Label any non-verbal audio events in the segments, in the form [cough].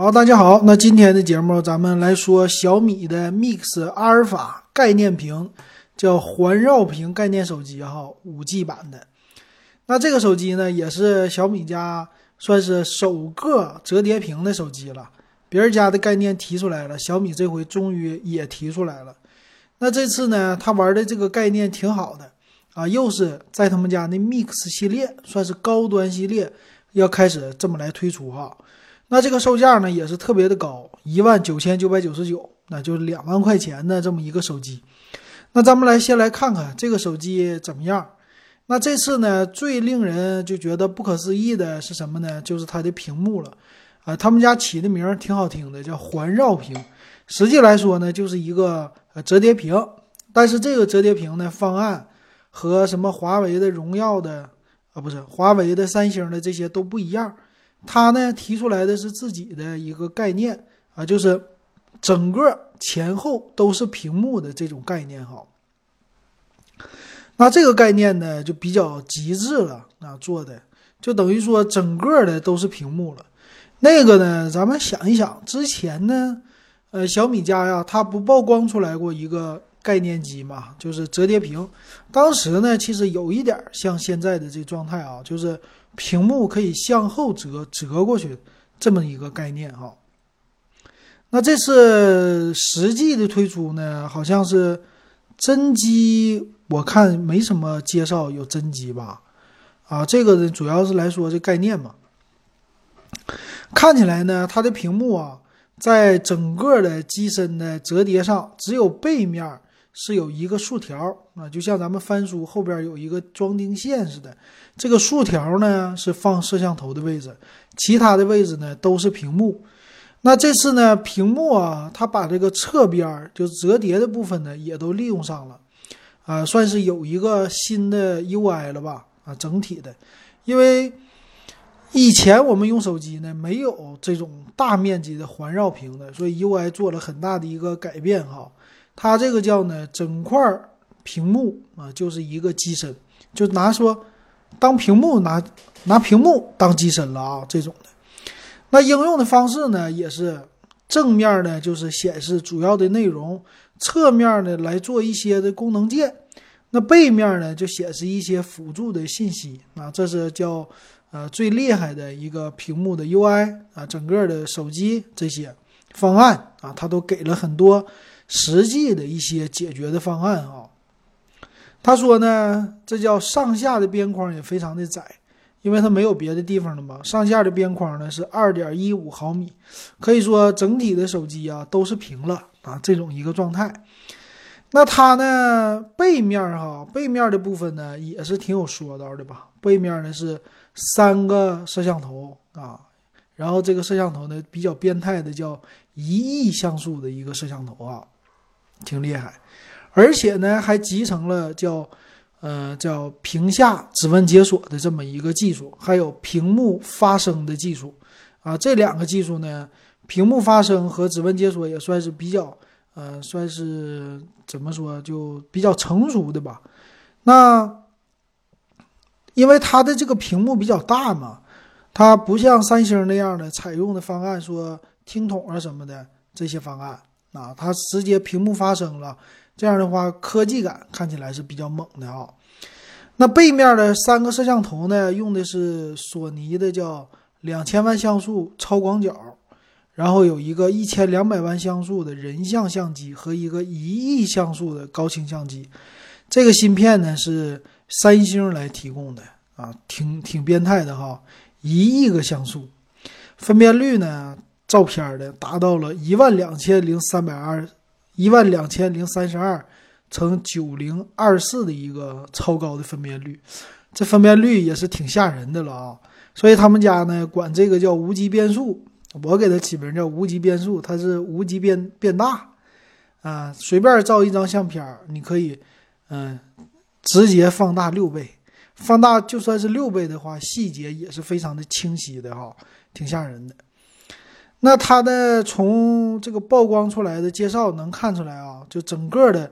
好，大家好，那今天的节目咱们来说小米的 Mix 阿尔法概念屏，叫环绕屏概念手机哈，五 G 版的。那这个手机呢，也是小米家算是首个折叠屏的手机了。别人家的概念提出来了，小米这回终于也提出来了。那这次呢，他玩的这个概念挺好的啊，又是在他们家那 Mix 系列，算是高端系列，要开始这么来推出哈。那这个售价呢也是特别的高，一万九千九百九十九，那就是两万块钱的这么一个手机。那咱们来先来看看这个手机怎么样。那这次呢最令人就觉得不可思议的是什么呢？就是它的屏幕了。啊，他们家起的名挺好听的，叫环绕屏。实际来说呢，就是一个呃折叠屏。但是这个折叠屏呢方案和什么华为的、荣耀的啊，不是华为的、三星的这些都不一样。他呢提出来的是自己的一个概念啊，就是整个前后都是屏幕的这种概念哈。那这个概念呢就比较极致了啊，做的就等于说整个的都是屏幕了。那个呢，咱们想一想，之前呢，呃，小米家呀，它不曝光出来过一个概念机嘛，就是折叠屏。当时呢，其实有一点像现在的这状态啊，就是。屏幕可以向后折，折过去，这么一个概念哈。那这次实际的推出呢，好像是真机，我看没什么介绍有真机吧？啊，这个呢主要是来说这概念嘛。看起来呢，它的屏幕啊，在整个的机身的折叠上，只有背面。是有一个竖条啊，就像咱们翻书后边有一个装订线似的。这个竖条呢是放摄像头的位置，其他的位置呢都是屏幕。那这次呢，屏幕啊，它把这个侧边就折叠的部分呢也都利用上了，啊，算是有一个新的 UI 了吧？啊，整体的，因为以前我们用手机呢没有这种大面积的环绕屏的，所以 UI 做了很大的一个改变哈。它这个叫呢，整块屏幕啊，就是一个机身，就拿说当屏幕拿拿屏幕当机身了啊，这种的。那应用的方式呢，也是正面呢就是显示主要的内容，侧面呢来做一些的功能键，那背面呢就显示一些辅助的信息啊，这是叫呃最厉害的一个屏幕的 UI 啊，整个的手机这些方案啊，他都给了很多。实际的一些解决的方案啊，他说呢，这叫上下的边框也非常的窄，因为它没有别的地方了嘛。上下的边框呢是二点一五毫米，可以说整体的手机啊都是平了啊，这种一个状态。那它呢背面哈，背面的部分呢也是挺有说道的吧？背面呢是三个摄像头啊，然后这个摄像头呢比较变态的叫一亿像素的一个摄像头啊。挺厉害，而且呢，还集成了叫，呃，叫屏下指纹解锁的这么一个技术，还有屏幕发声的技术，啊，这两个技术呢，屏幕发声和指纹解锁也算是比较，呃，算是怎么说，就比较成熟的吧。那因为它的这个屏幕比较大嘛，它不像三星那样的采用的方案，说听筒啊什么的这些方案。啊，它直接屏幕发声了，这样的话科技感看起来是比较猛的啊。那背面的三个摄像头呢，用的是索尼的叫两千万像素超广角，然后有一个一千两百万像素的人像相机和一个一亿像素的高清相机。这个芯片呢是三星来提供的啊，挺挺变态的哈，一亿个像素，分辨率呢？照片的达到了一万两千零三百二，一万两千零三十二乘九零二四的一个超高的分辨率，这分辨率也是挺吓人的了啊！所以他们家呢管这个叫无极变速，我给它起名叫无极变速，它是无极变变大啊，随便照一张相片你可以嗯直接放大六倍，放大就算是六倍的话，细节也是非常的清晰的哈，挺吓人的。那它的从这个曝光出来的介绍能看出来啊，就整个的，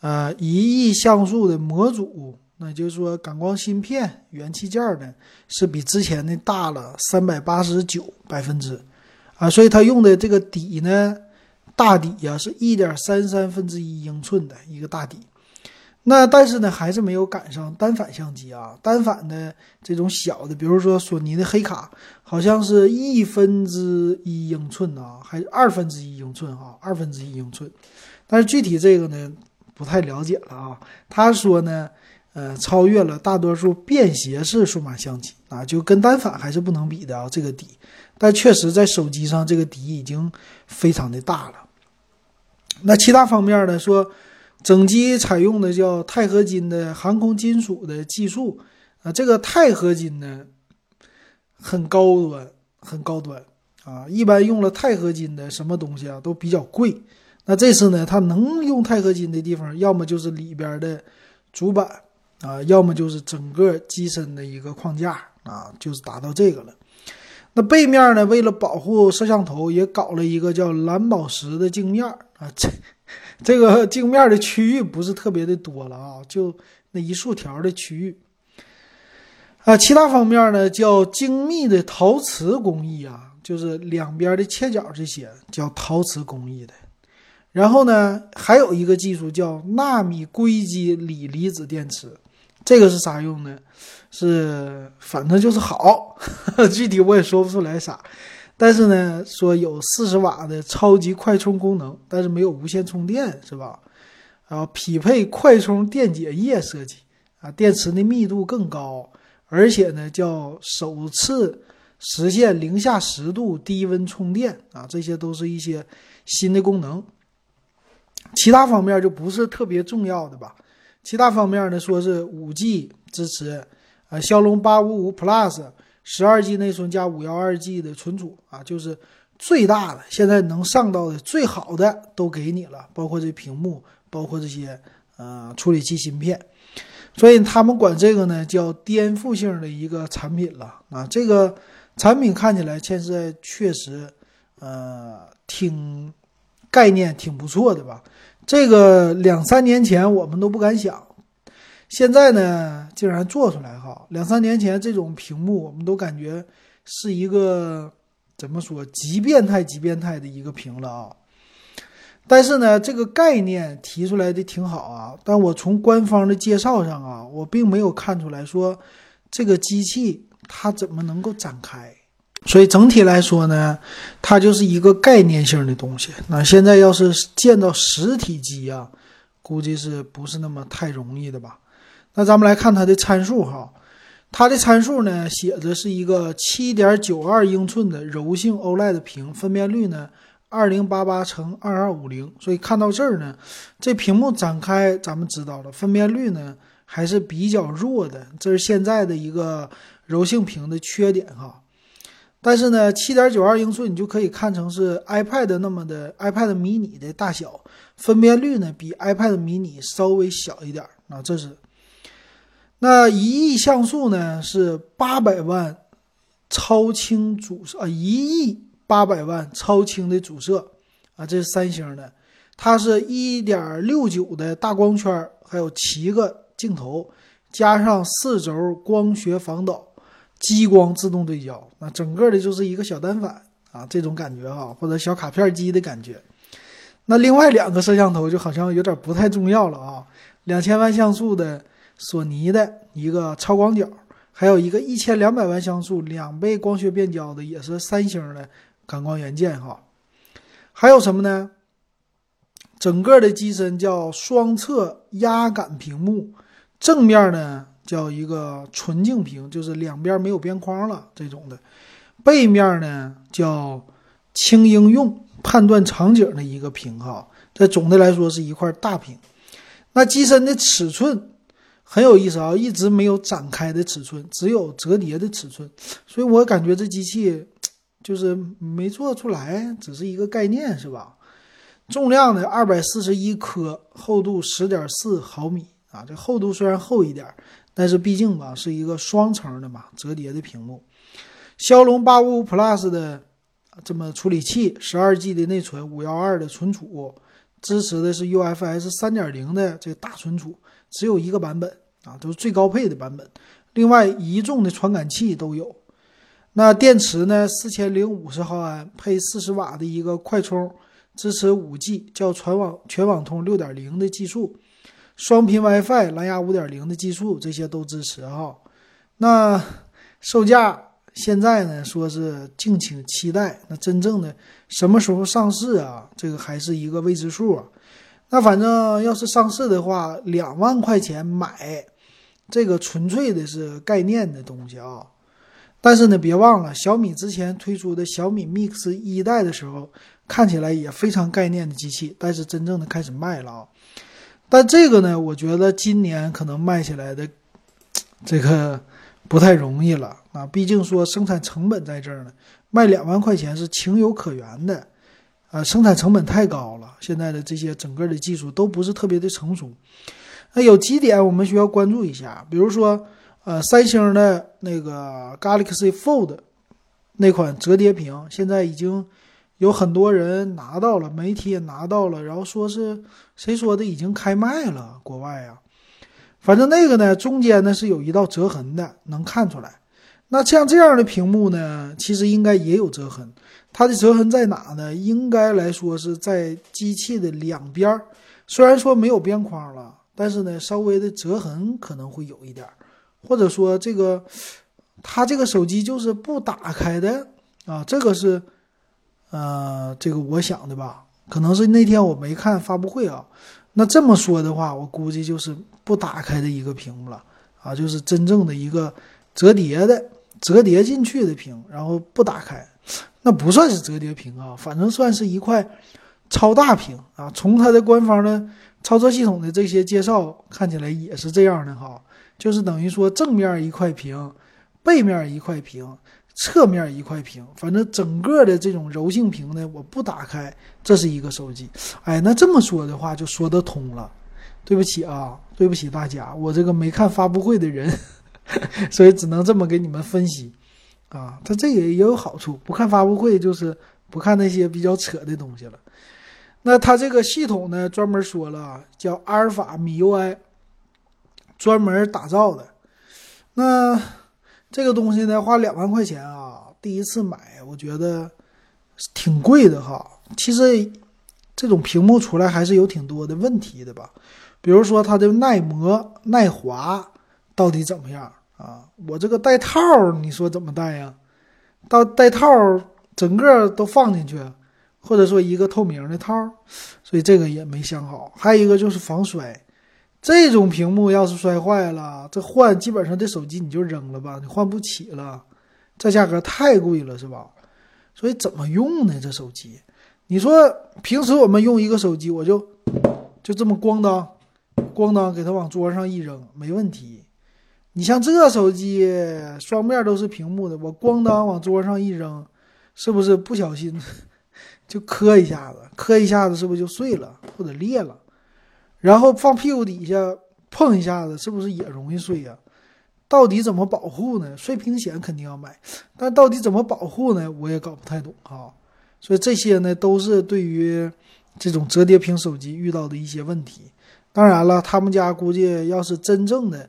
呃，一亿像素的模组，那就是说感光芯片、元器件呢，是比之前的大了三百八十九百分之，啊，所以它用的这个底呢，大底呀是一点三三分之一英寸的一个大底。那但是呢，还是没有赶上单反相机啊。单反的这种小的，比如说索尼的黑卡，好像是一分之一英寸啊，还是二分之一英寸啊？二分之一英寸。但是具体这个呢，不太了解了啊。他说呢，呃，超越了大多数便携式数码相机啊，就跟单反还是不能比的啊。这个底，但确实在手机上这个底已经非常的大了。那其他方面呢？说。整机采用的叫钛合金的航空金属的技术啊，这个钛合金呢很高端，很高端啊。一般用了钛合金的什么东西啊都比较贵。那这次呢，它能用钛合金的地方，要么就是里边的主板啊，要么就是整个机身的一个框架啊，就是达到这个了。那背面呢，为了保护摄像头，也搞了一个叫蓝宝石的镜面啊，这。这个镜面的区域不是特别的多了啊，就那一竖条的区域啊。其他方面呢，叫精密的陶瓷工艺啊，就是两边的切角这些叫陶瓷工艺的。然后呢，还有一个技术叫纳米硅基锂离子电池，这个是啥用呢？是反正就是好，[laughs] 具体我也说不出来啥。但是呢，说有四十瓦的超级快充功能，但是没有无线充电，是吧？然后匹配快充电解液设计啊，电池的密度更高，而且呢，叫首次实现零下十度低温充电啊，这些都是一些新的功能。其他方面就不是特别重要的吧？其他方面呢，说是五 G 支持啊，骁龙八五五 Plus。十二 G 内存加五幺二 G 的存储啊，就是最大的，现在能上到的最好的都给你了，包括这屏幕，包括这些呃处理器芯片，所以他们管这个呢叫颠覆性的一个产品了啊。这个产品看起来现在确实呃挺概念挺不错的吧？这个两三年前我们都不敢想。现在呢，竟然做出来哈！两三年前这种屏幕，我们都感觉是一个怎么说极变态、极变态的一个屏了啊！但是呢，这个概念提出来的挺好啊，但我从官方的介绍上啊，我并没有看出来说这个机器它怎么能够展开。所以整体来说呢，它就是一个概念性的东西。那现在要是见到实体机啊，估计是不是那么太容易的吧？那咱们来看它的参数哈，它的参数呢写着是一个七点九二英寸的柔性 OLED 屏，分辨率呢二零八八乘二二五零。所以看到这儿呢，这屏幕展开，咱们知道了分辨率呢还是比较弱的，这是现在的一个柔性屏的缺点哈。但是呢，七点九二英寸你就可以看成是 iPad 那么的 iPad mini 的大小，分辨率呢比 iPad mini 稍微小一点啊，这是。那一亿像素呢是八百万超清主摄啊，一亿八百万超清的主摄啊，这是三星的，它是一点六九的大光圈，还有七个镜头，加上四轴光学防抖，激光自动对焦，那整个的就是一个小单反啊，这种感觉哈，或者小卡片机的感觉。那另外两个摄像头就好像有点不太重要了啊，两千万像素的。索尼的一个超广角，还有一个一千两百万像素两倍光学变焦的，也是三星的感光元件哈。还有什么呢？整个的机身叫双侧压感屏幕，正面呢叫一个纯净屏，就是两边没有边框了这种的。背面呢叫轻应用判断场景的一个屏哈。这总的来说是一块大屏。那机身的尺寸。很有意思啊，一直没有展开的尺寸，只有折叠的尺寸，所以我感觉这机器就是没做出来，只是一个概念，是吧？重量呢，二百四十一克，厚度十点四毫米啊，这厚度虽然厚一点，但是毕竟吧是一个双层的嘛，折叠的屏幕。骁龙八五五 Plus 的这么处理器，十二 G 的内存，五幺二的存储，支持的是 UFS 三点零的这个大存储。只有一个版本啊，都是最高配的版本。另外，一众的传感器都有。那电池呢，四千零五十毫安，配四十瓦的一个快充，支持五 G 叫全网全网通六点零的技术，双频 WiFi、蓝牙五点零的技术，这些都支持哈。那售价现在呢，说是敬请期待。那真正的什么时候上市啊？这个还是一个未知数啊。那反正要是上市的话，两万块钱买，这个纯粹的是概念的东西啊。但是呢，别忘了小米之前推出的小米 Mix 一代的时候，看起来也非常概念的机器，但是真正的开始卖了啊。但这个呢，我觉得今年可能卖起来的这个不太容易了啊，毕竟说生产成本在这儿呢，卖两万块钱是情有可原的，啊，生产成本太高了，现在的这些整个的技术都不是特别的成熟。那有几点我们需要关注一下，比如说。呃，三星的那个 Galaxy Fold 那款折叠屏，现在已经有很多人拿到了，媒体也拿到了，然后说是谁说的已经开卖了，国外啊，反正那个呢，中间呢是有一道折痕的，能看出来。那像这样的屏幕呢，其实应该也有折痕，它的折痕在哪呢？应该来说是在机器的两边虽然说没有边框了，但是呢，稍微的折痕可能会有一点。或者说这个，它这个手机就是不打开的啊，这个是，呃，这个我想的吧，可能是那天我没看发布会啊。那这么说的话，我估计就是不打开的一个屏幕了啊，就是真正的一个折叠的、折叠进去的屏，然后不打开，那不算是折叠屏啊，反正算是一块超大屏啊。从它的官方的操作系统的这些介绍看起来也是这样的哈。就是等于说正面一块屏，背面一块屏，侧面一块屏，反正整个的这种柔性屏呢，我不打开，这是一个手机。哎，那这么说的话就说得通了。对不起啊，对不起大家，我这个没看发布会的人，[laughs] 所以只能这么给你们分析啊。它这也也有好处，不看发布会就是不看那些比较扯的东西了。那它这个系统呢，专门说了叫阿尔法米 UI。专门打造的，那这个东西呢，花两万块钱啊，第一次买，我觉得挺贵的哈。其实这种屏幕出来还是有挺多的问题的吧，比如说它的耐磨、耐滑到底怎么样啊？我这个带套，你说怎么带呀？到带套整个都放进去，或者说一个透明的套，所以这个也没想好。还有一个就是防摔。这种屏幕要是摔坏了，这换基本上这手机你就扔了吧，你换不起了，这价格太贵了，是吧？所以怎么用呢？这手机，你说平时我们用一个手机，我就就这么咣当咣当给它往桌上一扔，没问题。你像这手机，双面都是屏幕的，我咣当往桌上一扔，是不是不小心 [laughs] 就磕一下子？磕一下子是不是就碎了或者裂了？然后放屁股底下碰一下子，是不是也容易碎呀？到底怎么保护呢？碎屏险肯定要买，但到底怎么保护呢？我也搞不太懂哈。所以这些呢，都是对于这种折叠屏手机遇到的一些问题。当然了，他们家估计要是真正的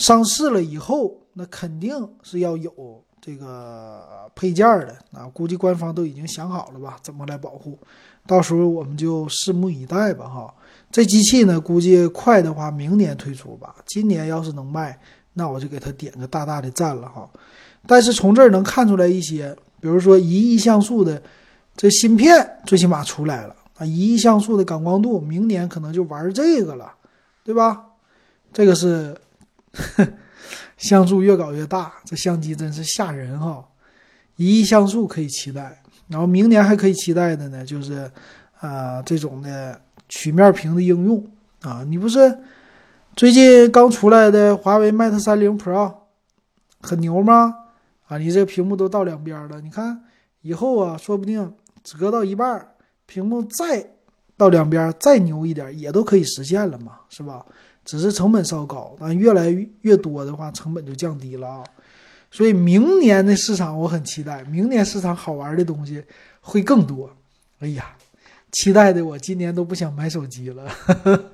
上市了以后，那肯定是要有这个配件的啊。估计官方都已经想好了吧，怎么来保护？到时候我们就拭目以待吧哈。这机器呢，估计快的话，明年推出吧。今年要是能卖，那我就给他点个大大的赞了哈。但是从这儿能看出来一些，比如说一亿像素的这芯片，最起码出来了啊。一亿像素的感光度，明年可能就玩这个了，对吧？这个是 [laughs] 像素越搞越大，这相机真是吓人哈。一亿像素可以期待，然后明年还可以期待的呢，就是啊这种的。曲面屏的应用啊，你不是最近刚出来的华为 Mate 三零 Pro 很牛吗？啊，你这个屏幕都到两边了，你看以后啊，说不定折到一半，屏幕再到两边再牛一点，也都可以实现了嘛，是吧？只是成本稍高，但越来越多的话，成本就降低了啊。所以明年的市场我很期待，明年市场好玩的东西会更多。哎呀！期待的我今年都不想买手机了。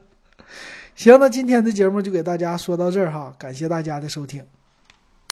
[laughs] 行，那今天的节目就给大家说到这儿哈，感谢大家的收听。